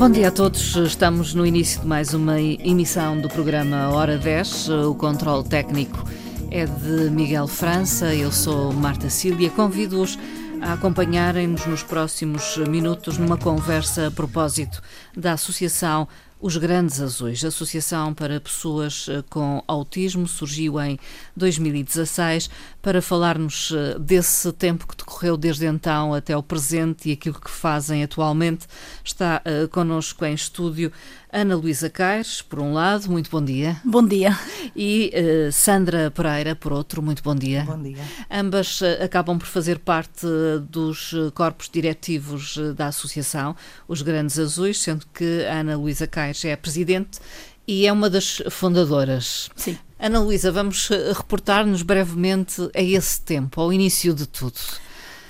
Bom dia a todos. Estamos no início de mais uma emissão do programa Hora 10. O controle técnico é de Miguel França. Eu sou Marta Cília. Convido-os a acompanharem-nos nos próximos minutos numa conversa a propósito da Associação os Grandes Azuis, Associação para Pessoas eh, com Autismo, surgiu em 2016 para falar-nos eh, desse tempo que decorreu desde então até o presente e aquilo que fazem atualmente. Está uh, connosco em estúdio Ana Luísa Caires, por um lado, muito bom dia. Bom dia. E uh, Sandra Pereira, por outro, muito bom dia. Bom dia. Ambas uh, acabam por fazer parte dos corpos diretivos da Associação, os Grandes Azuis, sendo que a Ana Luísa Caires é a presidente e é uma das fundadoras. Sim. Ana Luísa, vamos reportar-nos brevemente a esse tempo, ao início de tudo.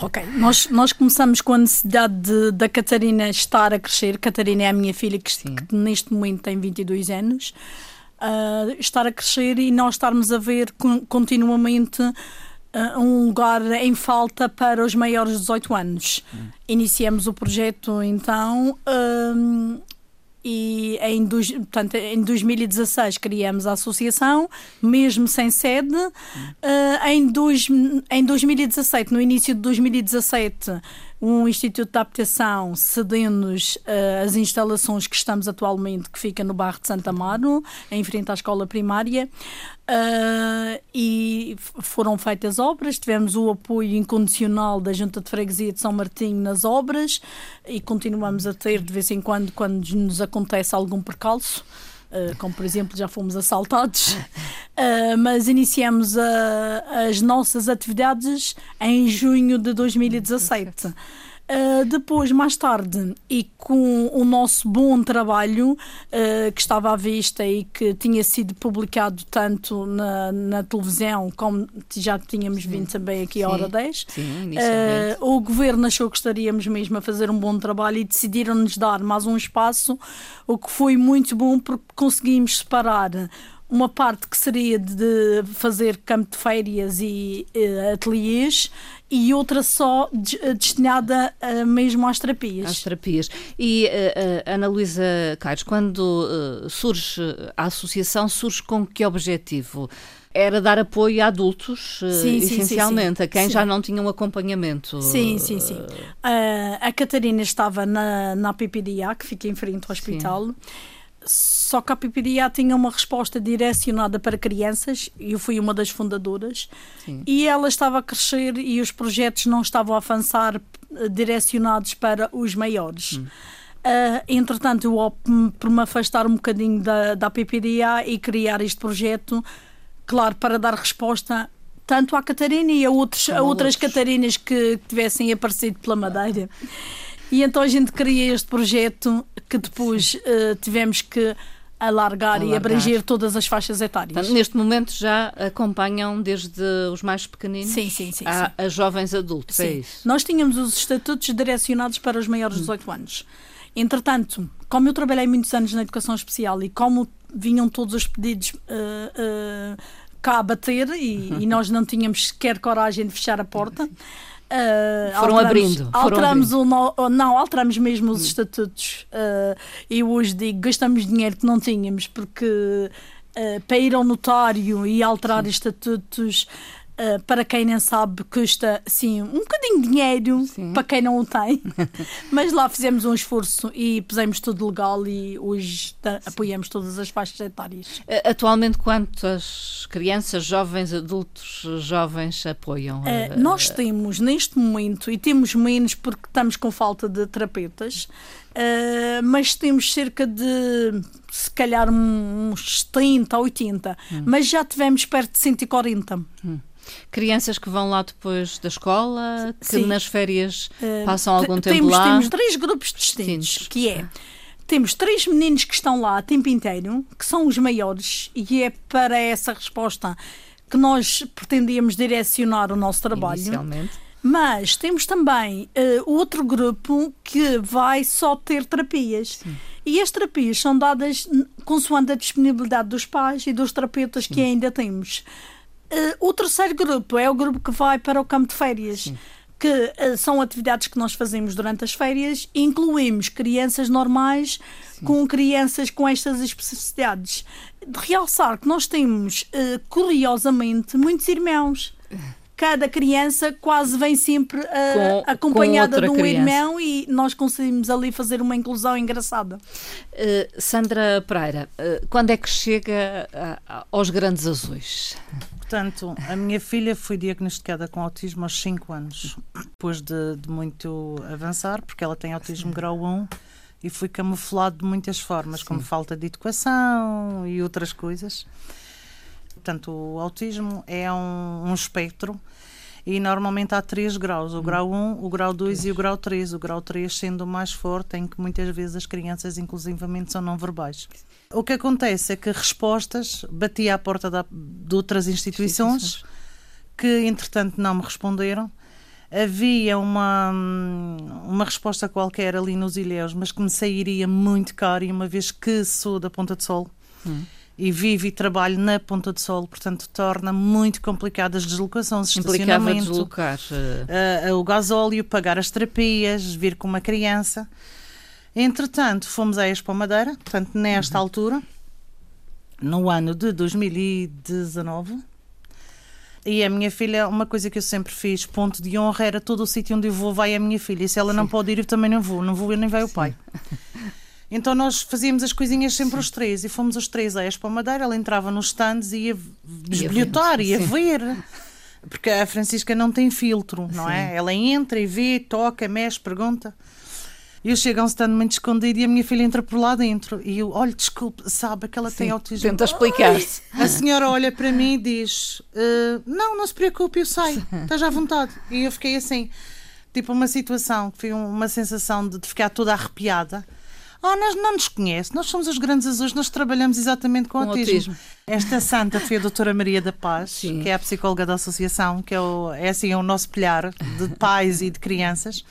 Ok, nós, nós começamos com a necessidade de, da Catarina estar a crescer. Catarina é a minha filha, que, que neste momento tem 22 anos. Uh, estar a crescer e nós estarmos a ver continuamente uh, um lugar em falta para os maiores de 18 anos. Hum. Iniciamos o projeto então. Uh, e em, portanto, em 2016 criamos a associação, mesmo sem sede. Uh, em, dois, em 2017, no início de 2017, um Instituto de Adaptação cedendo-nos uh, as instalações que estamos atualmente, que fica no bairro de Santa Amaro, em frente à escola primária. Uh, e foram feitas obras, tivemos o apoio incondicional da Junta de Freguesia de São Martinho nas obras e continuamos a ter de vez em quando, quando nos acontece algum percalço. Uh, como por exemplo já fomos assaltados, uh, mas iniciamos as nossas atividades em junho de 2017. Uh, depois, mais tarde, e com o nosso bom trabalho uh, que estava à vista e que tinha sido publicado tanto na, na televisão como já tínhamos Sim. vindo também aqui à hora 10, Sim, uh, o governo achou que estaríamos mesmo a fazer um bom trabalho e decidiram-nos dar mais um espaço, o que foi muito bom porque conseguimos separar uma parte que seria de fazer campo de férias e uh, ateliês e outra só de, eh, destinada uh, mesmo às terapias. Às terapias. E uh, Ana Luísa Caires, quando surge a associação, surge com que objetivo? Era dar apoio a adultos, sim, essencialmente, sim, sim, a quem já não tinha um acompanhamento. Sim, sim, sim. a Catarina estava na, na PPDA, que fica em frente ao hospital. Só que a PPDA tinha uma resposta direcionada para crianças, eu fui uma das fundadoras, Sim. e ela estava a crescer e os projetos não estavam a avançar eh, direcionados para os maiores. Hum. Uh, entretanto, eu opto por me afastar um bocadinho da, da PPDA e criar este projeto, claro, para dar resposta tanto à Catarina e a, outros, a outras. Catarinas que tivessem aparecido pela Madeira. E então a gente cria este projeto que depois uh, tivemos que alargar, alargar, e abranger todas as faixas etárias. Portanto, neste momento já acompanham desde os mais pequeninos sim, sim, sim, a, a, jovens adultos, é isso? Nós tínhamos os estatutos direcionados para os maiores de 18 anos. Entretanto, como eu trabalhei muitos anos na educação especial e como vinham todos os pedidos uh, uh, cá a bater e, e, nós não tínhamos sequer coragem de fechar a porta... Uh, foram abrindo. Alteramos foram abrindo. O, não, alteramos mesmo os hum. estatutos. Uh, e hoje digo, gastamos dinheiro que não tínhamos, porque uh, para ir ao notário e alterar Sim. estatutos Uh, para quem não sabe, custa assim, um bocadinho de dinheiro Sim. para quem não o tem. Mas lá fizemos um esforço e pusemos tudo legal e hoje apoiamos todas as faixas etárias. Atualmente, quantas crianças, jovens, adultos, jovens apoiam? Uh, nós temos, neste momento, e temos menos porque estamos com falta de terapeutas, Uh, mas temos cerca de se calhar uns 30, 80, hum. mas já tivemos perto de 140. Hum. Crianças que vão lá depois da escola, que Sim. nas férias uh, passam algum tempo temos, lá. Temos três grupos distintos, que é temos três meninos que estão lá a tempo inteiro, que são os maiores, e é para essa resposta que nós pretendíamos direcionar o nosso trabalho. Inicialmente. Mas temos também uh, outro grupo que vai só ter terapias. Sim. E as terapias são dadas consoante a disponibilidade dos pais e dos terapeutas Sim. que ainda temos. Uh, o terceiro grupo é o grupo que vai para o campo de férias. Sim. que uh, são atividades que nós fazemos durante as férias, incluímos crianças normais Sim. com crianças com estas especificidades. De realçar que nós temos, uh, curiosamente, muitos irmãos cada criança quase vem sempre uh, com, acompanhada com de um criança. irmão e nós conseguimos ali fazer uma inclusão engraçada. Uh, Sandra Pereira, uh, quando é que chega aos grandes azuis? Portanto, a minha filha foi diagnosticada com autismo aos 5 anos, depois de, de, muito avançar, porque ela tem autismo grau 1 e foi camuflado de muitas formas, Sim. como falta de educação e outras coisas. Portanto, o autismo é um, um espectro e normalmente há três graus: o hum. grau 1, o grau 2 e o grau 3. O grau 3 sendo o mais forte, em que muitas vezes as crianças, inclusivamente, são não verbais. O que acontece é que respostas batia à porta da, de outras instituições que, entretanto, não me responderam. Havia uma, uma resposta qualquer ali nos ilhéus, mas que me sairia muito caro, e uma vez que sou da Ponta de Sol. Hum e vivo e trabalho na Ponta do Sol, portanto torna muito complicadas as deslocações, Implicava deslocar uh, o gasóleo, pagar as terapias, vir com uma criança. Entretanto, fomos a Expo Madeira, portanto, nesta uhum. altura, no ano de 2019, e a minha filha, uma coisa que eu sempre fiz, ponto de honra, era todo o sítio onde eu vou, vai a minha filha. E se ela Sim. não pode ir, eu também não vou. Não vou eu, nem vai o pai. Então nós fazíamos as coisinhas sempre Sim. os três e fomos os três a Expo Madeira. Ela entrava nos stands e ia desbilhotar, ia, ia ver. Porque a Francisca não tem filtro, não é? Sim. é? Ela entra e vê, toca, mexe, pergunta. Eu chego a um stand muito escondido e a minha filha entra por lá dentro. E eu, olha, desculpe, sabe que ela Sim, tem autismo. Tenta explicar-se. A senhora olha para mim e diz: uh, Não, não se preocupe, eu saio, esteja à vontade. E eu fiquei assim, tipo, uma situação que foi uma sensação de, de ficar toda arrepiada. Ah, nós não nos conhece, nós somos os grandes azuis, nós trabalhamos exatamente com, com autismo. autismo. Esta santa foi a doutora Maria da Paz, Sim. que é a psicóloga da associação, que é, o, é assim é o nosso pilhar de pais e de crianças.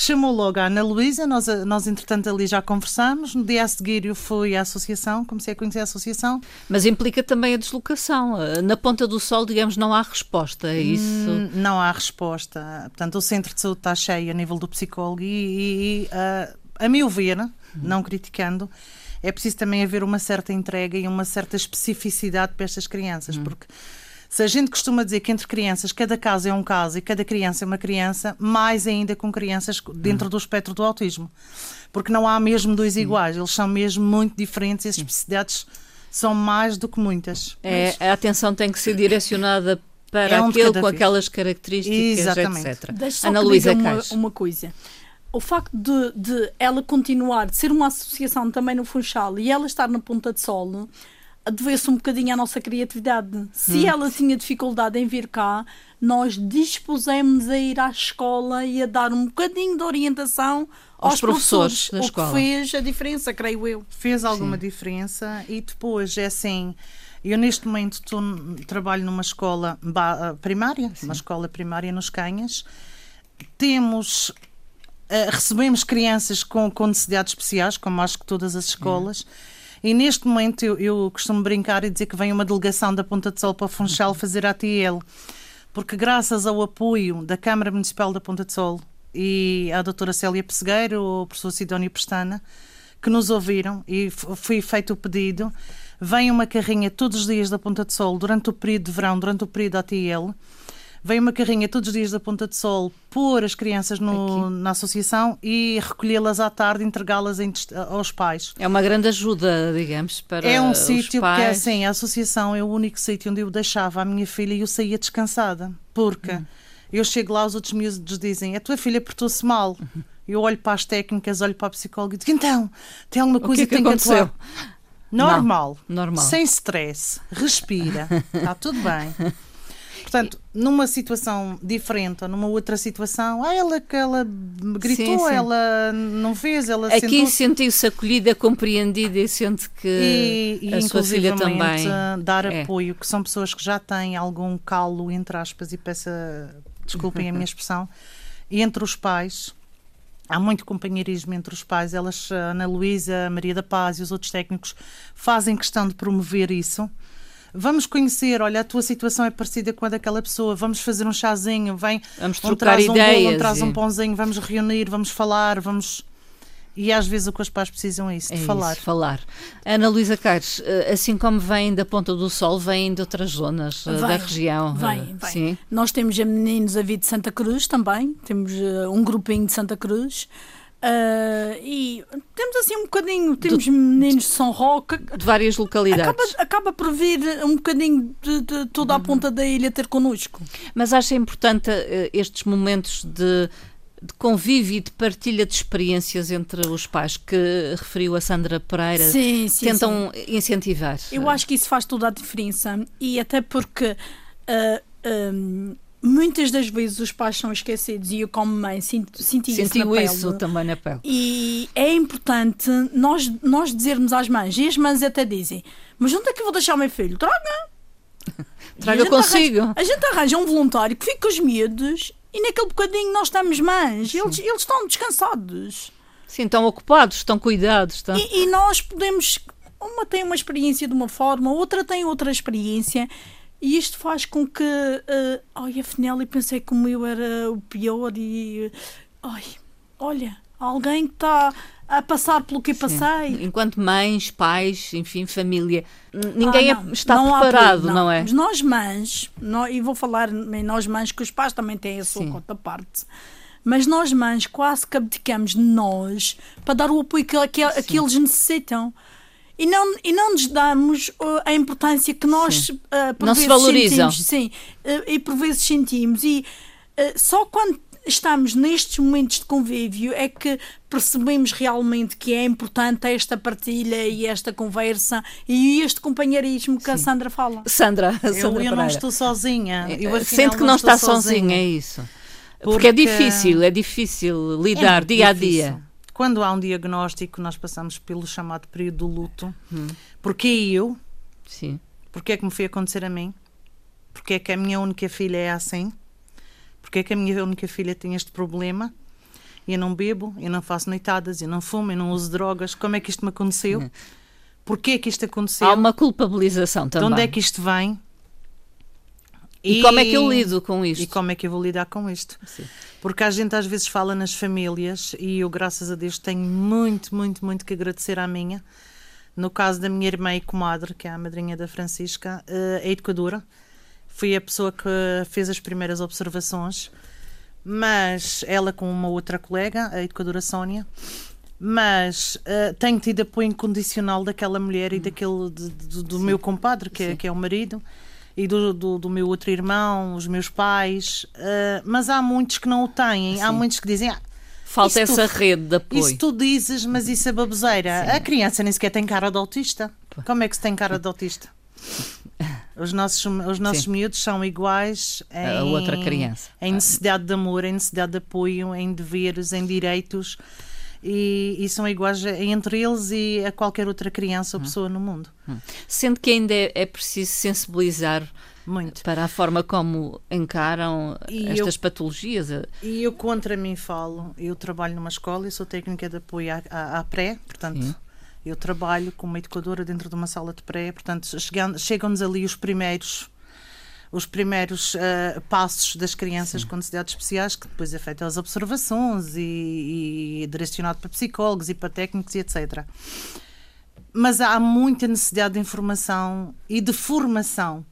Chamou logo a Ana Luísa, nós, nós entretanto ali já conversamos. No dia a seguir eu fui à associação, comecei a conhecer a associação. Mas implica também a deslocação. Na Ponta do Sol, digamos, não há resposta, é isso? Hum, não há resposta. Portanto, o centro de saúde está cheio a nível do psicólogo e, e, e uh, a meu ver, não criticando, é preciso também haver uma certa entrega e uma certa especificidade para estas crianças, uhum. porque se a gente costuma dizer que entre crianças cada caso é um caso e cada criança é uma criança, mais ainda com crianças dentro uhum. do espectro do autismo. Porque não há mesmo dois iguais, eles são mesmo muito diferentes e as especificidades são mais do que muitas. É, a atenção tem que ser direcionada para é um aquele com vez. aquelas características, Exatamente. etc. Deixa Ana Luísa uma, uma coisa o facto de, de, ela continuar, de ser uma associação também no Funchal e ela estar na Ponta de Sol, devesse um bocadinho à nossa criatividade. Se hum. ela tinha dificuldade em vir cá, nós dispusemos a ir à escola e a dar um bocadinho de orientação aos, aos professores, professores da o escola. que fez a diferença, creio eu. Fez alguma Sim. diferença e depois é assim. Eu neste momento tô, trabalho numa escola primária, Sim. uma escola primária nos Canhas. Temos Uh, recebemos crianças com, com, necessidades especiais, como acho que todas as escolas. E neste momento eu, eu, costumo brincar e dizer que vem uma delegação da Ponta de Sol para Funchal fazer a ATL, porque graças ao apoio da Câmara Municipal da Ponta de Sol e à doutora Célia Pessegueiro, o professor Sidónio Pestana, que nos ouviram e foi feito o pedido, vem uma carrinha todos os dias da Ponta de Sol durante o período de verão, durante o período ATL, Vem uma carrinha todos os dias da Ponta de Sol pôr as crianças no, na associação e recolhê-las à tarde, entregá-las aos pais. É uma grande ajuda, digamos, para É um sítio porque assim, a associação é o único sítio onde eu deixava a minha filha e eu saía descansada. Porque hum. eu chego lá, os outros miúdos dizem: a tua filha portou-se mal. Uhum. Eu olho para as técnicas, olho para a psicóloga e digo: então, tem alguma coisa que, que, tem que atuar? Normal. Não, normal. Sem stress. Respira. Está tudo bem. Portanto, numa situação diferente ou numa outra situação, ah, ela que ela gritou, sim, sim. ela não fez, ela Aqui sentiu-se acolhida, compreendida e sente que e, e a sua filha também dar é. apoio, que são pessoas que já têm algum calo, entre aspas, e peça, desculpem a minha expressão, entre os pais. Há muito companheirismo entre os pais. Elas, Ana Luísa, Maria da Paz e os outros técnicos fazem questão de promover isso Vamos conhecer, olha, a tua situação é parecida com a daquela pessoa, vamos fazer um chazinho, vem, vamos um traz um ideias. bolo, um traz e- um pãozinho, vamos reunir, vamos falar, vamos. E às vezes o que os pais precisam é isso, de É falar. isso, falar. Ana Luísa Caires, eh, assim como vêm da Ponta do Sol, vêm de outras zonas eh, da Vem, região. Vem, eh, vem. Sim. Nós temos a meninos a vir de Santa Cruz também, temos um grupinho de Santa Cruz. Eh, e temos assim um bocadinho, temos meninos de São Roque, De várias localidades. acaba, acaba por vir um bocadinho de, de toda Uhum. a ponta da ilha ter connosco. Mas acha importante eh, estes momentos de, de convívio e de partilha de experiências entre os pais que referiu a Sandra Pereira? Sim, sim, sim. Tentam incentivar. Eu acho que isso faz toda a diferença e até porque ah, hum, muitas das vezes os pais são esquecidos e eu como mãe sinto, senti isso na pele. isso também na pele. E é importante nós, nós dizermos às mães, e as mães até dizem, mas onde é que eu vou deixar o meu filho? Traga! Traga consigo. Arranja, a gente arranja um voluntário que fica com os miúdos e naquele bocadinho nós estamos mães, eles, eles estão descansados. Sim, estão ocupados, estão cuidados. Estão... E, e nós podemos. Uma tem uma experiência de uma forma, outra tem outra experiência. E isto faz com que. eh, ai, afinal, eu pensei que o meu era o pior. E. Ai, olha, alguém que está a passar pelo que eu passei. Enquanto mães, pais, enfim, família, ninguém Ah, não, está não há preparado, apoio, não, é? Mas nós mães, nó- e vou falar em nós mães, que os pais também têm a sua Sim. conta parte. Mas nós mães quase que abdicamos de nós para dar o apoio que, que, que eles necessitam. E não, e não nos damos uh, a importância que nós uh, por Não se vezes valorizam. sentimos. Sim, uh, e por vezes sentimos. E uh, só quando estamos nestes momentos de convívio é que percebemos realmente que é importante esta partilha e esta conversa e este companheirismo que a Sandra fala. Sandra, a Eu, Sandra eu não estou sozinha. Eu, afinal, Sente que não estou está sozinha, é isso. Porque, é Porque- difícil, é difícil É lidar muito dia a difícil. dia. Quando há um diagnóstico, nós passamos pelo chamado período do luto. Hum. Porque eu? Sim. Porque é que me foi acontecer a mim? Porque é que a minha única filha é assim? Porque é que a minha única filha tem este problema? Eu não bebo, eu não faço noitadas, eu não fumo, eu não uso drogas. Como é que isto me aconteceu? Porquê é que isto aconteceu? Há uma culpabilização De também. onde é que isto vem? E como é que eu lido com isto? E como é que eu vou lidar com isto? Sim. Porque a gente às vezes fala nas famílias e eu, graças a Deus, tenho muito, muito, muito que agradecer à minha. No caso da minha irmã e comadre, que é a madrinha da Francisca, eh, a educadora, foi a pessoa que fez as primeiras observações, mas ela com uma outra colega, a educadora Sónia, mas eh, tenho tido apoio incondicional daquela mulher e daquele de- de- do meu compadre, que é, que é o marido, e do, do, do meu outro irmão, os meus pais, eh, mas há muitos que não o têm, há Sim. muitos que dizem. "Ah, Falta essa tu- rede de apoio. isso tu dizes, mas isso é baboseira. A criança nem sequer tem cara de autista. Como é que se tem cara de autista? Os nossos, os nossos Sim. miúdos são iguais em, A outra criança. em necessidade de amor, em necessidade de apoio, em deveres, em direitos e, e são iguais entre eles e a qualquer outra criança ou pessoa no mundo. Sendo que ainda é, é preciso sensibilizar Muito. para a forma como encaram E estas eu- patologias. E eu contra mim falo, eu trabalho numa escola, eu sou técnica de apoio à, à, à pré, portanto, Sim. eu trabalho como educadora dentro de uma sala de pré, portanto, chegam- chegam-nos ali os primeiros os primeiros ah, passos das crianças com necessidades especiais, que depois é feita as observações e, e direcionado para psicólogos e para técnicos e etc. Mas há muita necessidade de informação e de formação,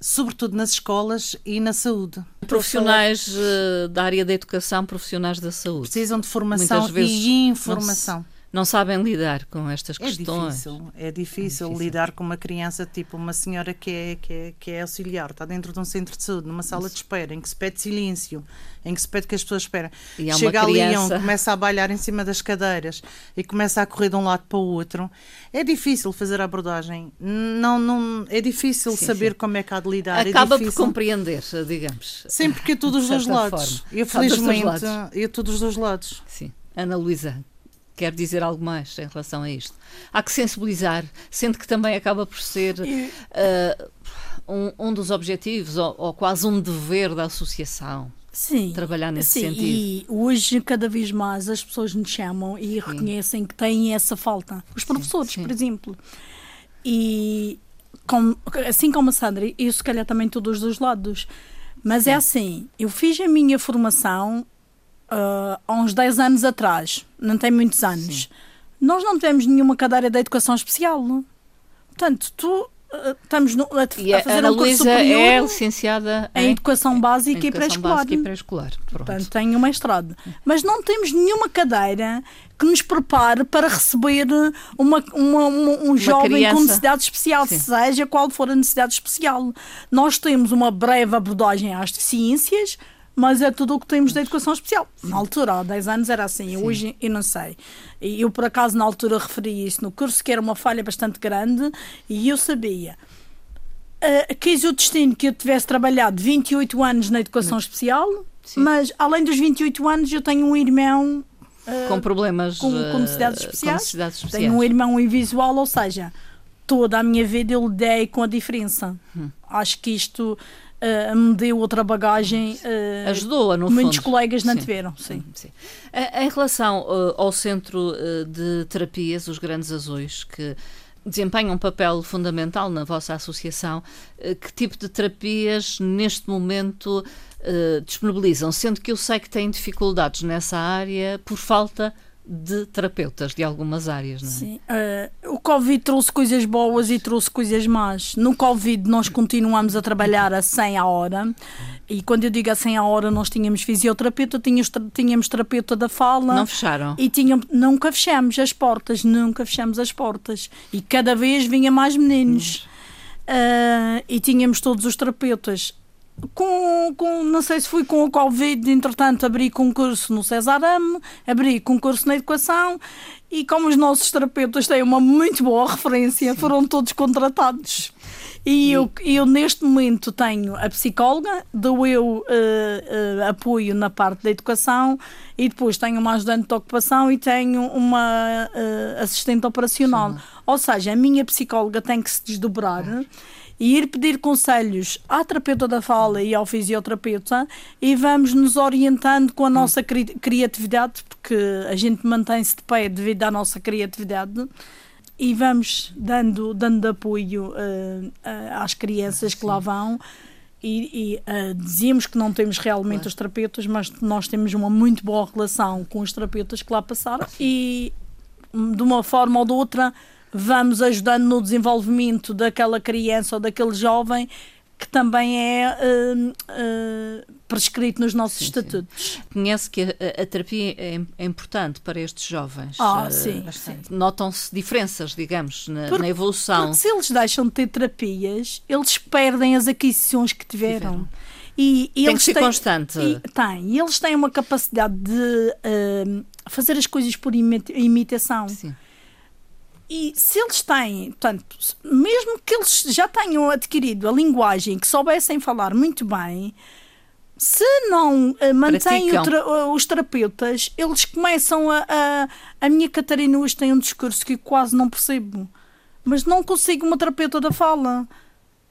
sobretudo nas escolas e na saúde. Profissionais eh, da área da educação, profissionais da saúde. precisam de formação e informação. Não sabem lidar com estas É questões. difícil, é difícil, difícil. lidar com uma criança, tipo uma senhora que é, que, é, que é auxiliar, está dentro de um centro de saúde, numa sala de espera, em que se pede silêncio, em que se pede que as pessoas esperem. Chega ali um, criança- começa a bailar em cima das cadeiras e começa a correr de um lado para o outro. É difícil fazer a abordagem. Não, não, é difícil Sim, saber sim. como é que há de lidar. Acaba é por compreender, digamos. Sim, porque eu estou dos de dois lados. forma. Eu, felizmente, lados. eu estou dos dois lados. Sim. Ana Luísa, quer dizer algo mais em relação a isto? Há que sensibilizar, sendo que também acaba por ser eh, um, um dos objetivos, ou, ou quase um dever da associação, Sim. trabalhar nesse Sim, sentido. e hoje cada vez mais as pessoas nos chamam e reconhecem que têm essa falta. Os professores, sim. por exemplo. E com, assim como a Sandra, eu se calhar também todos os lados. Mas Sim. é assim, eu fiz a minha formação uh, há uns 10 anos atrás, não tem muitos anos. Sim. Nós não tivemos nenhuma cadeira de educação especial. Portanto, tu estamos no, a, e a fazer a um curso superior é licenciada em, em educação básica, em educação e pré-escolar. Portanto, tem um mestrado. Mas não temos nenhuma cadeira que nos prepare para receber uma, uma, uma um uma jovem criança. com necessidade especial, Sim. seja qual for a necessidade especial. Nós temos uma breve abordagem às deficiências, mas é tudo o que temos da educação especial. Na altura, há 10 anos era assim, Sim. hoje eu não sei. E eu, por acaso, na altura referi isso no curso, que era uma falha bastante grande, e eu sabia. Uh, quis o destino que eu tivesse trabalhado 28 anos na educação especial, Sim. mas além dos 28 anos, eu tenho um irmão. Uh, com problemas. Com, com, necessidades especiais. com, necessidades especiais. Tenho um irmão invisual, ou seja, toda a minha vida eu lidei com a diferença. Hum. Acho que isto uh, me deu outra bagagem. Uh, Ajudou-a, no Muitos fundo. colegas não tiveram, sim. sim, sim. Em relação uh, ao Centro de Terapias, os Grandes Azuis, que desempenham um papel fundamental na vossa associação, que tipo de terapias neste momento disponibilizam? Sendo que eu sei que têm dificuldades nessa área por falta de de terapeutas de algumas áreas, não é? Sim. Uh, o Covid trouxe coisas boas e trouxe coisas más. No Covid nós continuamos a trabalhar a 100 a hora e quando eu digo a 100 a hora nós tínhamos fisioterapeuta, tínhamos, tínhamos terapeuta da fala. Não fecharam? E tínhamos, nunca fechamos as portas, nunca fechamos as portas. E cada vez vinha mais meninos. Uh, e tínhamos todos os terapeutas com, com, não sei se fui com o Covid, entretanto abri concurso no César Ame, abri concurso na educação e como os nossos terapeutas têm uma muito boa referência, foram todos contratados. E eu, eu neste momento tenho a psicóloga, dou eu uh, uh, apoio na parte da educação e depois tenho uma ajudante de ocupação e tenho uma uh, assistente operacional. Sim. Ou seja, a minha psicóloga tem que se desdobrar e ir pedir conselhos à terapeuta da fala e ao fisioterapeuta e vamos nos orientando com a nossa cri criatividade, porque a gente mantém-se de pé devido à nossa criatividade e vamos dando, dando apoio uh, às crianças que lá vão. E, e uh, dizíamos que não temos realmente os terapeutas, mas nós temos uma muito boa relação com os terapeutas que lá passaram e de uma forma ou de outra vamos ajudando no desenvolvimento daquela criança ou daquele jovem que também é uh, uh, prescrito nos nossos sim, estatutos. Sim. Conhece que a, a terapia é, é, importante para estes jovens. Ah, uh, sim. Notam-se diferenças, digamos, na, porque, na, evolução. Porque se eles deixam de ter terapias, eles perdem as aquisições que tiveram. tiveram. E, e Tem que ser têm, constante. E, tem. E eles têm uma capacidade de fazer as coisas por imitação. Sim. E se eles têm, portanto, mesmo que eles já tenham adquirido a linguagem, que soubessem falar muito bem, se não uh, mantêm tra os terapeutas, eles começam a, a. A minha Catarina hoje tem um discurso que eu quase não percebo, mas não consigo uma terapeuta da fala.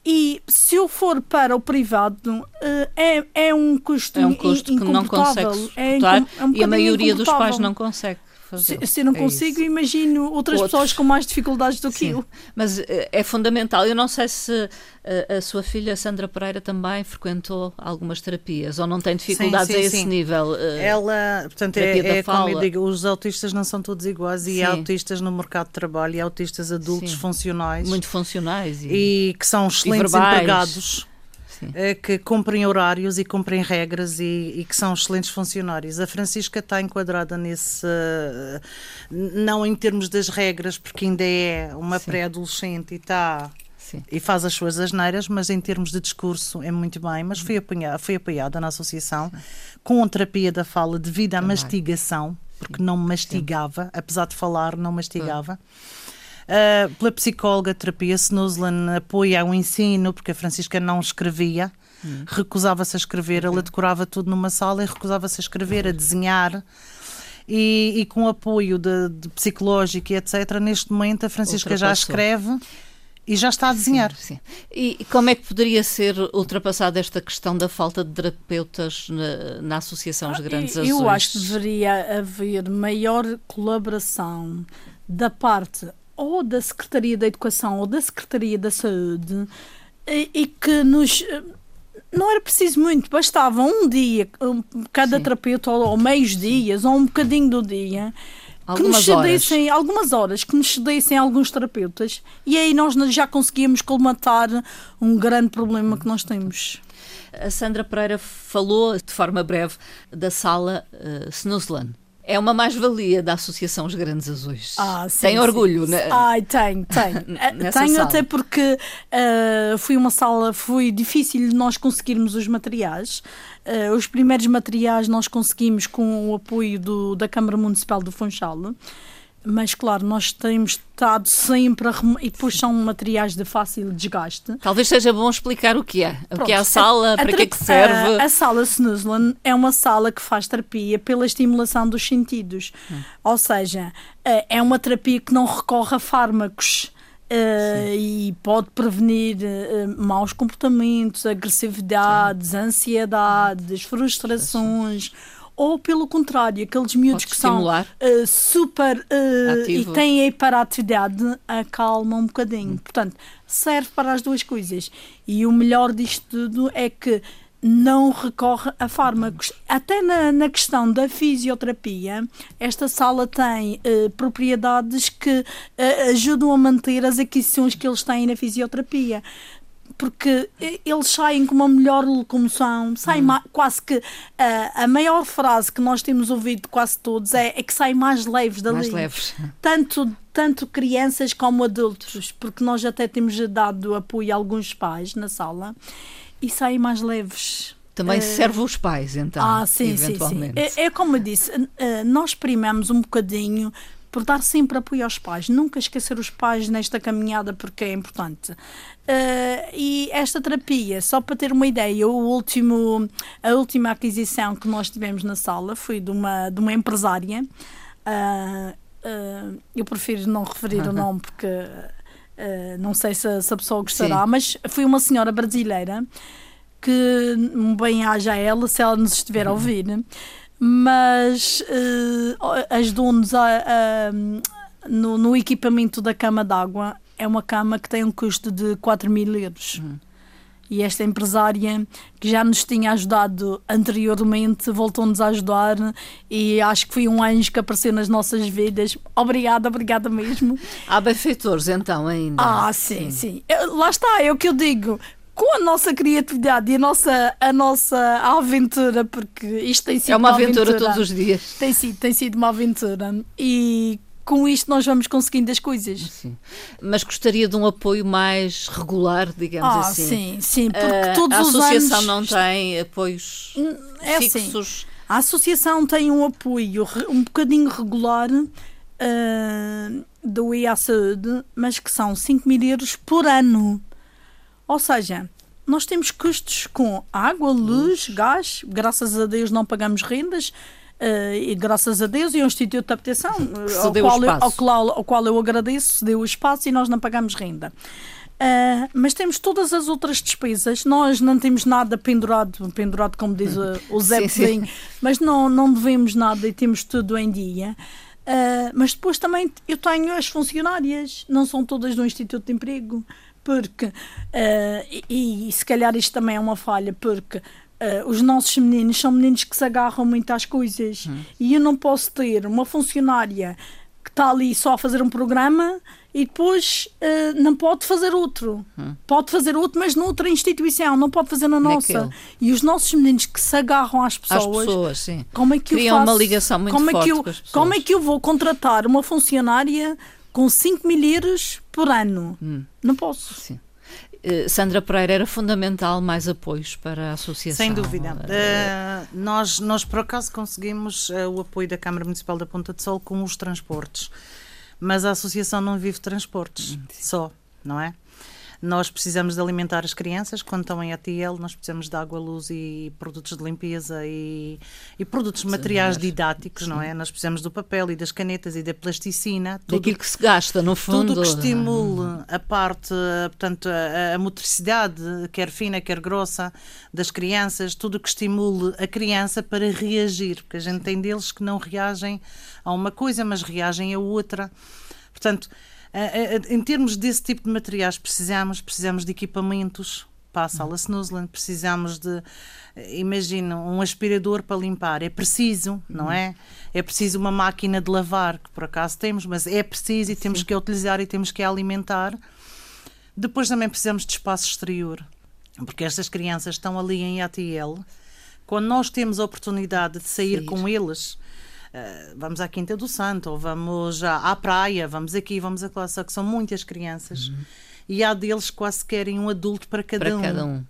E se eu for para o privado, uh, é, é um custo É um custo que não consegue é suportar é um, é um e a maioria dos pais não consegue fazer. Se, se eu não é consigo, isso. imagino outras Outros. pessoas com mais dificuldades do que Sim. eu. Mas eh, é fundamental. Eu não sei se a, eh, a, sua filha Sandra Pereira também frequentou algumas terapias ou não tem dificuldades sim, sim, a esse sim. nível. Eh, Ela, portanto, é, é como eu digo, os autistas não são todos iguais e há autistas no mercado de trabalho e há autistas adultos funcionais. Muito funcionais. E, e que são excelentes empregados uh, que cumprem horários e cumprem regras e, e, que são excelentes funcionários. A Francisca está enquadrada nesse, uh, não em termos das regras, porque ainda é uma pré-adolescente e está. Sim. e faz as suas asneiras, mas em termos de discurso é muito bem. Mas foi apanhada, foi apoiada na associação Sim. com terapia da fala devido à Também. mastigação, porque Sim. não mastigava, apesar de falar, não mastigava. Uh, pela psicóloga terapia Snuslan apoia o ensino, porque a Francisca não escrevia, hum. recusava-se a escrever, ela decorava tudo numa sala e recusava-se a escrever, a desenhar. E, e, com apoio de, de, psicológico e etc., neste momento a Francisca já escreve e já está a desenhar. Sim, sim. E como é que poderia ser ultrapassada esta questão da falta de terapeutas na, na Associação Os Grandes Azuis? Eu acho que deveria haver maior colaboração da parte ou da Secretaria da Educação ou da Secretaria da Saúde e, e que nos não era preciso muito, bastava um dia, cada Sim. terapeuta, ou, ou meios dias, ou um bocadinho do dia, algumas que nos cedessem algumas horas, que nos cedessem alguns terapeutas, e aí nós já conseguíamos colmatar um grande problema que nós temos. A Sandra Pereira falou de forma breve da sala uh, Snuslan é uma mais-valia da Associação Os Grandes Azuis. Ah, sim, tem orgulho, sim, né? Ai, tem. Eh, tenho sala. até porque uh, foi uma sala, foi difícil nós conseguirmos os materiais. Uh, os primeiros materiais nós conseguimos com o apoio do, da Câmara Municipal do Funchal. Mas, claro, nós temos estado sempre a rem... e depois são materiais de fácil desgaste. Talvez seja bom explicar o que é. Pronto, o que é a sala, a, para a, que é que serve. A, a sala Snuslan é uma sala que faz terapia pela estimulação dos sentidos. Hum. Ou seja, eh, é uma terapia que não recorre a fármacos. Uh, e pode prevenir uh, maus comportamentos, agressividades, Sim. ansiedades, frustrações ou pelo contrário, aqueles miúdos Pode que são uh, super uh, e têm a hiperatividade, acalmam um bocadinho. Hum. Portanto, serve para as duas coisas. E o melhor disto tudo é que não recorre a fármacos. Até na, na questão da fisioterapia, esta sala tem uh, propriedades que ajudam a manter as aquisições que eles têm na fisioterapia porque eles saem com uma melhor locomoção, saem hum. quase que uh, a maior frase que nós temos ouvido quase todos é, é que saem mais leves dali. Mais leves. Tanto, tanto crianças como adultos, porque nós até temos dado apoio a alguns pais na sala e saem mais leves. Também uh, serve os pais, então. Ah, sim, eventualmente. sim, sim. É, é como eu disse, uh, nós primamos um bocadinho por dar sempre apoio aos pais, nunca esquecer os pais nesta caminhada porque é importante. Uh, e esta terapia, só para ter uma ideia, o último, a última aquisição que nós tivemos na sala foi de uma, de uma empresária. Uh, uh, eu prefiro não referir o nome porque não sei se, se, a pessoa gostará, Sim. mas foi uma senhora brasileira que bem haja ela se ela nos estiver a uhum. ouvir mas uh, ajudou-nos a, a, no, no, equipamento da cama d'água. É uma cama que tem um custo de 4 mil euros. Uhum. E esta empresária que já nos tinha ajudado anteriormente voltou-nos a ajudar e acho que foi um anjo que apareceu nas nossas vidas. Obrigada, obrigada mesmo. Há benfeitores então ainda. Ah, sim, sim. sim. Lá está, é o que eu digo com a nossa criatividade e a nossa, a nossa aventura, porque isto tem sido é uma, uma aventura, aventura, todos os dias. Tem sido, tem sido uma aventura. E com isto nós vamos conseguindo as coisas. Sim. Mas gostaria de um apoio mais regular, digamos ah, assim. Sim, sim, porque uh, todos a os associação anos... não tem apoios hum, é assim, fixos. Assim, a associação tem um apoio um bocadinho regular uh, do IA Saúde, mas que são 5 mil euros por ano. Ou seja, nós temos custos com água, luz, gás, graças a Deus não pagamos rendas. Uh, e graças a Deus e ao Instituto de Habitação, ao qual, eu, ao, qual, ao qual eu agradeço, deu o espaço e nós não pagamos renda. Uh, mas temos todas as outras despesas. Nós não temos nada pendurado, pendurado como diz o, o Zé mas não, não devemos nada e temos tudo em dia. Uh, mas depois também eu tenho as funcionárias, não são todas do Instituto de Emprego porque, uh, e, e, se calhar isto também é uma falha, porque uh, os nossos meninos são meninos que se agarram muito às coisas hum. e eu não posso ter uma funcionária que está ali só a fazer um programa e depois uh, não pode fazer outro. Hum. Pode fazer outro, mas noutra instituição, não pode fazer na nossa. Naquele. E os nossos meninos que se agarram às pessoas, às pessoas sim. como é que Criam eu faço? uma ligação muito como forte é que eu. Como é que eu vou contratar uma funcionária com 5 mil euros por ano. Hum. Não posso. Sim. Uh, Sandra Pereira, era fundamental mais apoios para a associação? Sem dúvida. Uh, nós, nós, por acaso, conseguimos uh, o apoio da Câmara Municipal da Ponta de Sol com os transportes, mas a associação não vive transportes hum, só, não é? Nós precisamos de alimentar as crianças quando estão em ATL, nós precisamos de água, luz e produtos de limpeza e, e produtos Sim, materiais didáticos, Sim. não é? Nós precisamos do papel e das canetas e da plasticina. Tudo, Daquilo que se gasta, no fundo. Tudo que estimule a parte, portanto, a, a motricidade, quer fina, quer grossa, das crianças, tudo que estimule a criança para reagir, porque a gente tem deles que não reagem a uma coisa, mas reagem a outra. Portanto, em termos desse tipo de materiais, precisamos, precisamos de equipamentos para a sala Snusland, precisamos de, imagina, um aspirador para limpar, é preciso, não é? É preciso uma máquina de lavar, que por acaso temos, mas é preciso e temos Sim. que a utilizar e temos que a alimentar. Depois também precisamos de espaço exterior, porque estas crianças estão ali em ATL. Quando nós temos a oportunidade de sair, sair. com eles, uh, vamos à Quinta do Santo, ou vamos à, à praia, vamos aqui, vamos classe, só que são muitas crianças. Uhum. E há deles que quase querem um adulto para cada para um. Cada um.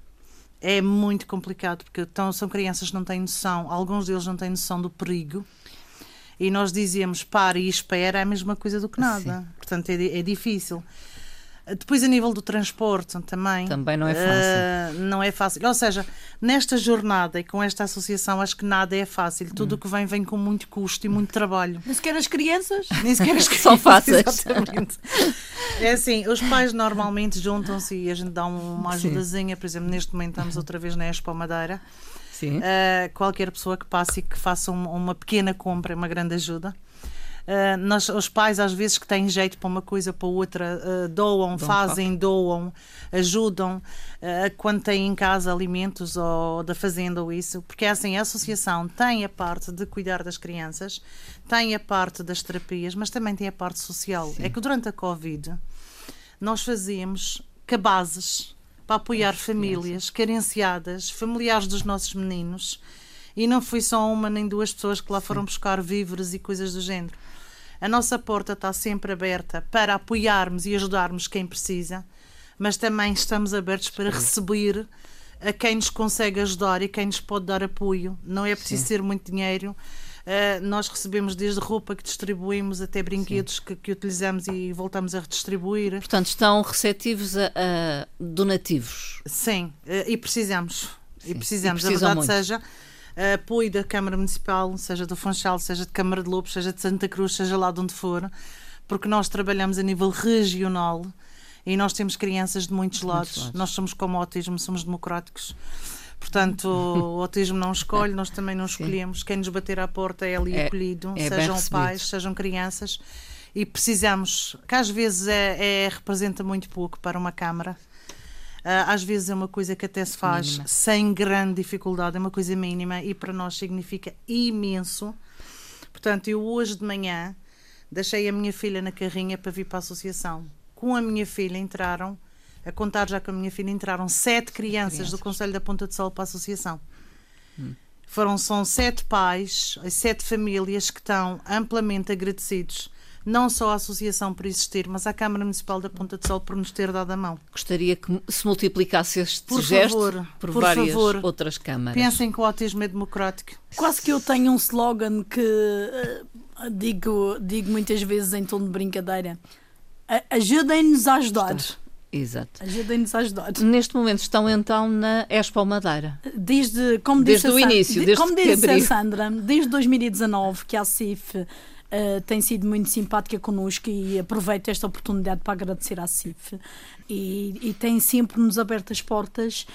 É muito complicado, porque então, são crianças que não têm noção, alguns deles não têm noção do perigo. E nós dizíamos para e espera é a mesma coisa do que nada. Sim. Portanto, é, é difícil. Depois, a nível do transporte também. Também não é fácil. Uh, não é fácil. Ou seja, nesta jornada e com esta associação, acho que nada é fácil. Tudo o hum. que vem, vem com muito custo e muito trabalho. Nem sequer as crianças? Nem sequer as crianças. São fáceis. Exatamente. É assim, os pais normalmente juntam-se e a gente dá uma ajudazinha. Por exemplo, neste momento estamos outra vez na Expo Madeira. Sim. Uh, qualquer pessoa que passe e que faça uma, uma pequena compra é uma grande ajuda. Uh, nós, os pais, às vezes, que têm jeito para uma coisa, para outra, uh, doam, fazem, doam, ajudam uh, quando têm em casa alimentos ou da fazenda ou isso, porque é assim, a associação tem a parte de cuidar das crianças, tem a parte das terapias, mas também tem a parte social. Sim. É que durante a Covid nós fazíamos cabazes para apoiar famílias carenciadas, familiares dos nossos meninos. E não foi só uma nem duas pessoas que lá foram buscar víveres e coisas do género. A nossa porta está sempre aberta para apoiarmos e ajudarmos quem precisa, mas também estamos abertos para receber a quem nos consegue ajudar e quem nos pode dar apoio. Não é preciso Sim. ser muito dinheiro. Uh, nós recebemos desde roupa que distribuímos até brinquedos que, que, utilizamos e voltamos a redistribuir. Portanto, estão receptivos a, a donativos. Sim, uh, e precisamos. Sim. E precisamos, e a verdade muito. seja apoio da Câmara Municipal, seja do Funchal, seja de Câmara de Lobos, seja de Santa Cruz, seja lá de onde for, porque nós trabalhamos a nível regional e nós temos crianças de muitos, muitos lados. Nós somos como o autismo, somos democráticos. Portanto, o autismo não escolhe, nós também não escolhemos. Sim. Quem nos bater à porta é ali é, acolhido, é sejam pais, sejam crianças. E precisamos, que às vezes é, é, representa muito pouco para uma Câmara, às vezes é uma coisa que até se faz mínima. sem grande dificuldade, é uma coisa mínima e para nós significa imenso. Portanto, eu hoje de manhã deixei a minha filha na carrinha para vir para a associação. Com a minha filha entraram, a contar já com a minha filha, entraram sete crianças, crianças. do Conselho da Ponta de Sol para a associação. Hum. Foram, são sete pais, sete famílias que estão amplamente agradecidos não só à Associação por existir, mas à Câmara Municipal da Ponta de Sol por nos ter dado a mão. Gostaria que se multiplicasse este por gesto favor, por, por várias favor, outras câmaras. Pensem que o autismo é democrático. Quase que eu tenho um slogan que uh, digo, digo muitas vezes em tom de brincadeira. Ajudem-nos a ajudar. Exato. Ajudem-nos a ajudar. Neste momento estão então na Expo Madeira. Desde, como desde disse o início, desde como disse a Sandra, desde 2019 que a CIF uh, tem sido muito simpática connosco e aproveito esta oportunidade para agradecer à CIF. E, e tem sempre nos aberto as portas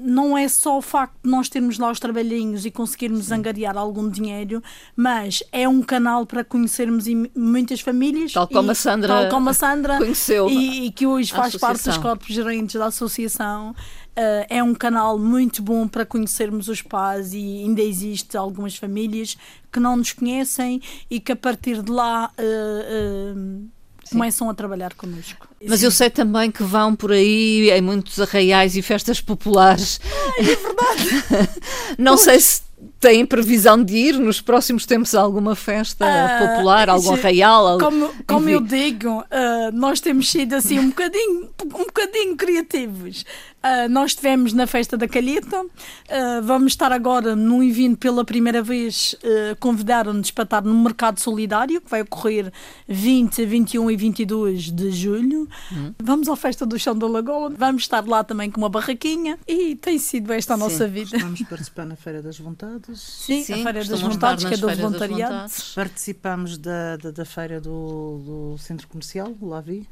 não é só o facto de nós termos lá os trabalhinhos e conseguirmos Sim. angariar algum dinheiro, mas é um canal para conhecermos muitas famílias. Tal como, e, a, Sandra tal como a Sandra conheceu. E, e que hoje faz parte dos corpos gerentes da associação. Uh, é um canal muito bom para conhecermos os pais e ainda existe algumas famílias que não nos conhecem e que a partir de lá uh, uh, começam a trabalhar connosco. Mas Sim. eu sei também que vão por aí em muitos arraiais e festas populares. Ai, é verdade. não pois. sei se têm previsão de ir nos próximos tempos a alguma festa uh, popular, algum arraial? Como, como eu digo, uh, nós temos sido assim um bocadinho, um bocadinho criativos. Uh, nós estivemos na festa da Calheta, uh, vamos estar agora num evento pela primeira vez, uh, convidaram-nos para estar no Mercado Solidário, que vai ocorrer 20, 21 e 22 de julho. Uhum. Vamos à festa do Chão da Lagoa, vamos estar lá também com uma barraquinha e tem sido esta a Sim. nossa vida. Vamos participar na Feira das Vontades. Sim, Sim a Feira das Vontades, que é do voluntariado. Participamos da, da, da feira do, do Centro Comercial, lá vi,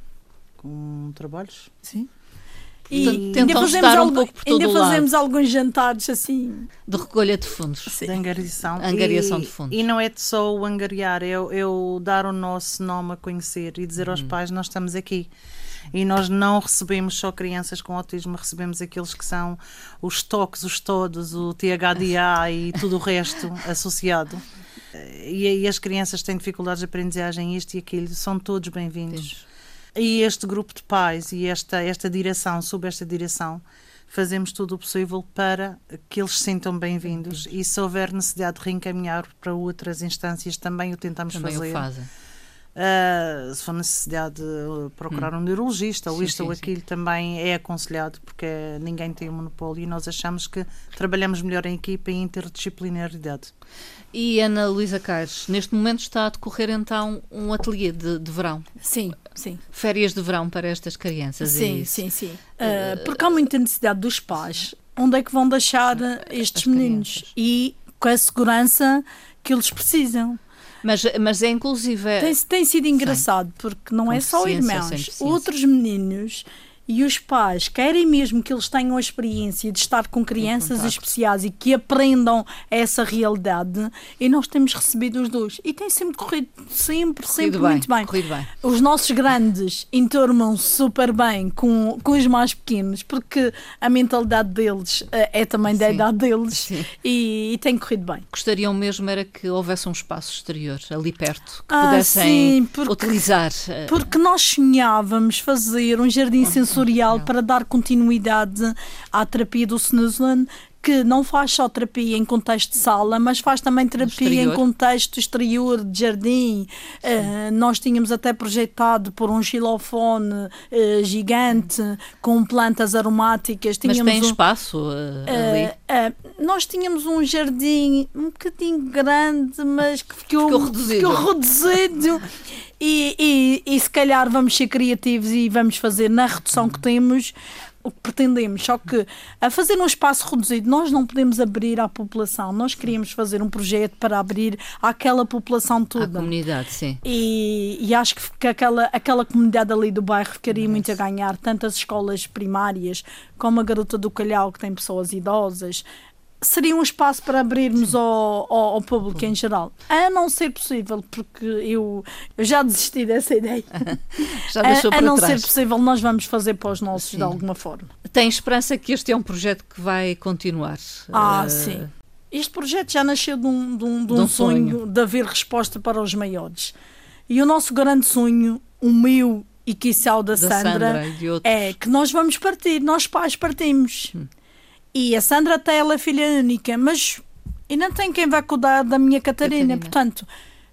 com trabalhos. Sim. E ainda fazemos, um todo ainda fazemos alguns jantares assim. De recolha de fundos. Sim. De angariação. Angariação e, de fundos. E não é só o angariar, é eu, eu dar o nosso nome a conhecer e dizer aos uhum. pais: nós estamos aqui. E nós não recebemos só crianças com autismo, recebemos aqueles que são os toques, os todos, o THDA e tudo o resto associado. E, e as crianças têm dificuldades de aprendizagem, isto e aquilo, são todos bem-vindos. E este grupo de pais e esta, esta direção, sob esta direção, fazemos tudo o possível para que eles se sintam bem-vindos e se houver necessidade de reencaminhar para outras instâncias também o tentamos também fazer. O fazem. Uh, se for necessidade de procurar hum. um neurologista ou isto sim, ou aquilo, sim. também é aconselhado, porque ninguém tem o um monopólio e nós achamos que trabalhamos melhor em equipa e interdisciplinaridade. E Ana Luísa Caires, neste momento está a decorrer então um ateliê de, de verão. Sim, sim. Férias de verão para estas crianças. Sim, é sim, sim. Uh, porque há muita necessidade dos pais. Onde é que vão deixar estes meninos? E com a segurança que eles precisam. Mas, mas é inclusive. Tem, tem sido engraçado, porque não é só irmãos, outros meninos e os pais querem mesmo que eles tenham a experiência de estar com crianças especiais e que aprendam essa realidade e nós temos recebido os dois e tem sempre corrido sempre, sempre bem, muito bem. bem. Os nossos grandes enturmam super bem com, com os mais pequenos porque a mentalidade deles uh, é também da idade deles e, e, tem corrido bem. Gostariam mesmo era que houvesse um espaço exterior ali perto que ah, pudessem sim, porque, utilizar. Uh... Porque nós sonhávamos fazer um jardim uhum. Sensorial para dar continuidade à terapia do Snuslan que não faz só terapia em contexto de sala, mas faz também terapia em contexto exterior, de jardim. Uh, nós tínhamos até projetado por um xilofone uh, gigante com plantas aromáticas. Tínhamos mas tem um, espaço uh, ali? nós tínhamos um jardim um bocadinho grande, mas que ficou, ficou reduzido. Ficou reduzido. E, e, e, se calhar vamos ser criativos e vamos fazer na redução que temos o que pretendemos. Só que a fazer um espaço reduzido, nós não podemos abrir à população. Nós queríamos fazer um projeto para abrir àquela população toda. A comunidade, sim. E, e acho que aquela, aquela comunidade ali do bairro ficaria muito a ganhar, tanto as escolas primárias como a Garota do Calhau, que tem pessoas idosas, seria um espaço para abrirmos ao, ao, ao, público em geral. A não ser possível, porque eu, eu já desisti dessa ideia. já deixou a, a não trás. ser possível, nós vamos fazer para os nossos sim. de alguma forma. Tem esperança que este é um projeto que vai continuar? Ah, uh... sim. Este projeto já nasceu de um, de um, de um, de um sonho, sonho de haver resposta para os maiores. E o nosso grande sonho, o meu e que o da, da Sandra, Sandra é que nós vamos partir, nós pais partimos. Hum. E a Sandra até ela é filha única, mas ainda tem quem vai cuidar da minha Catarina. Catarina. Portanto,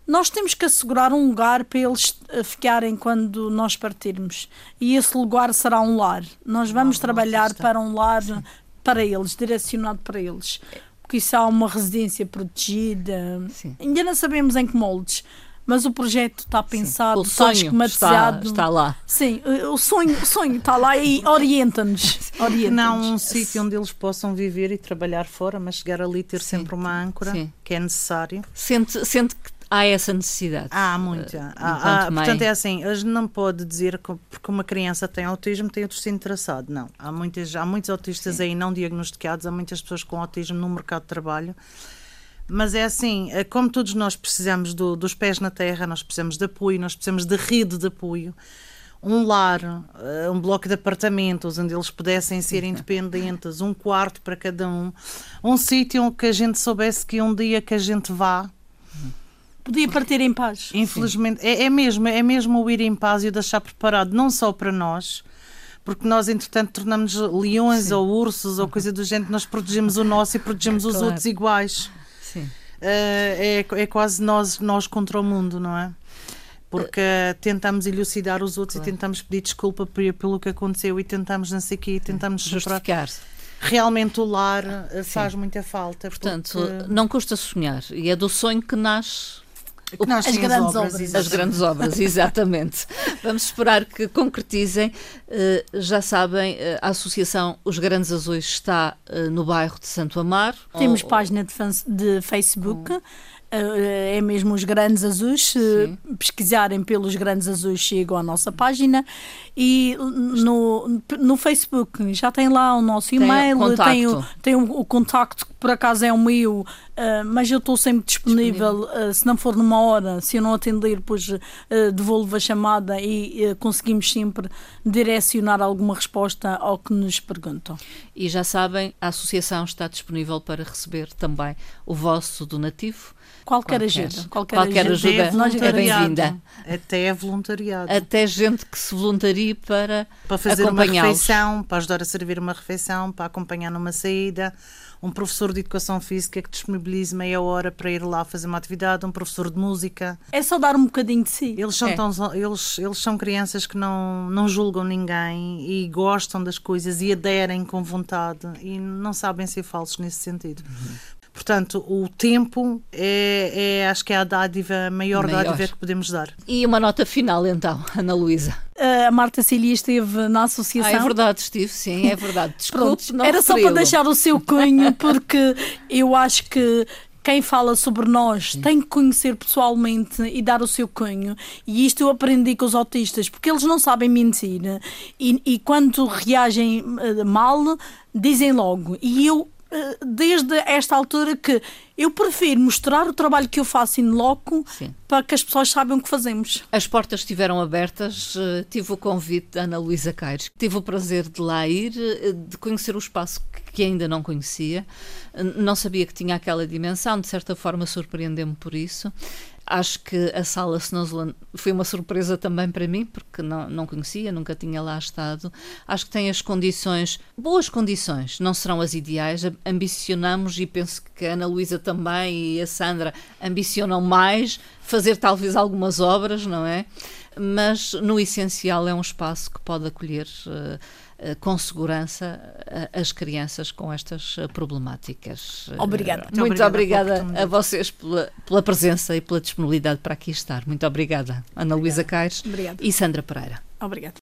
nós temos que assegurar um lugar para eles eh, ficarem quando nós partirmos. E esse lugar será um lar. Nós vamos trabalhar para um lar Sim. para eles, direcionado para eles. Porque isso há uma residência protegida. Sim. Ainda não sabemos em que moldes mas o projeto está pensado, o sonho está esquematizado. Está, está, lá. Sim, o sonho, o sonho está lá e orienta-nos. Orienta não um sítio onde eles possam viver e trabalhar fora, mas chegar ali e ter Sim. sempre uma âncora Sim. que é necessário. Sente, sente que há essa necessidade. Há muita. Uh, há, há, portanto, é assim, hoje não pode dizer que porque uma criança tem autismo tem o destino traçado. Não. Há, muitas, há muitos autistas Sim. aí não diagnosticados, há muitas pessoas com autismo no mercado de trabalho mas é assim, é como todos nós precisamos do, dos pés na terra, nós precisamos de apoio, nós precisamos de rede de apoio. Um lar, eh, um bloco de apartamentos onde eles pudessem ser independentes, um quarto para cada um, um sítio que a gente soubesse que um dia que a gente vá, podia partir em paz. Infelizmente, é, é, mesmo, é mesmo o ir em paz e o deixar preparado, não só para nós, porque nós, entretanto, tornamos leões Sim. ou ursos ou coisa do género, nós protegemos o nosso e protegemos os outros iguais. Sim. Uh, é, é quase nós, nós contra o mundo, não é? Porque tentamos elucidar os outros claro. e tentamos pedir desculpa pelo que aconteceu e tentamos não sei o quê, tentamos justificar. Realmente o lar uh, faz muita falta. Portanto, porque... não custa sonhar e é do sonho que nasce as grandes obras, obras as grandes obras, exatamente. Vamos esperar que concretizem. Uh, já sabem, uh, a Associação Os Grandes Azuis está uh, no bairro de Santo Amaro. Temos página de, de Facebook. É mesmo os Grandes Azuis. Se pesquisarem pelos Grandes Azuis, chegam à nossa página. E no, no Facebook já tem lá o nosso e-mail, tem, o, tem o, o contacto que por acaso é o meu, uh, mas eu estou sempre disponível, disponível. Uh, se não for numa hora, se eu não atender, depois uh, devolvo a chamada e conseguimos sempre direcionar alguma resposta ao que nos perguntam. E já sabem, a associação está disponível para receber também o vosso donativo Qualquer, qualquer ajuda. Qualquer, qualquer ajuda, ajuda é bem-vinda. Até é voluntariado. Até gente que se voluntarie para Para fazer uma refeição, para ajudar a servir uma refeição, para acompanhar numa saída. Um professor de educação física que disponibilize meia hora para ir lá fazer uma atividade, um professor de música. É só dar um bocadinho de si. Eles são, é. tão, eles, eles são crianças que não, não julgam ninguém e gostam das coisas e aderem com vontade e não sabem ser falsos nesse sentido. Uhum. Portanto, o tempo é, é, acho que é a dádiva, a maior, maior dádiva que podemos dar. E uma nota final, então, Ana Luísa. A Marta Cília esteve na associação. Ah, é verdade, estive, sim, é verdade. Desculpe, Pronto, Era só para deixar o seu cunho, porque eu acho que quem fala sobre nós Sim. tem que conhecer pessoalmente e dar o seu cunho. E isto eu aprendi com os autistas, porque eles não sabem mentir. E, e quando reagem eh, mal, dizem logo. E eu desde esta altura que eu prefiro mostrar o trabalho que eu faço in loco Sim. para que as pessoas saibam o que fazemos. As portas estiveram abertas, eh, tive o convite da Ana Luísa Caires, tive o prazer de lá ir, eh, de conhecer o espaço que ainda não conhecia, não sabia que tinha aquela dimensão, de certa forma surpreendeu-me por isso. Acho que a sala Snowsland foi uma surpresa também para mim, porque não, não conhecia, nunca tinha lá estado. Acho que tem as condições, boas condições, não serão as ideais. Ambicionamos, e penso que a Ana Luísa também e a Sandra ambicionam mais, fazer talvez algumas obras, não é? Mas no essencial é um espaço que pode acolher. Uh, com segurança eh, as crianças com estas eh, problemáticas. Obrigada. Muito, Muito obrigada, obrigada a vocês pela, pela, presença e pela disponibilidade para aqui estar. Muito obrigada, Ana Luísa Caires e Sandra Pereira. Obrigada.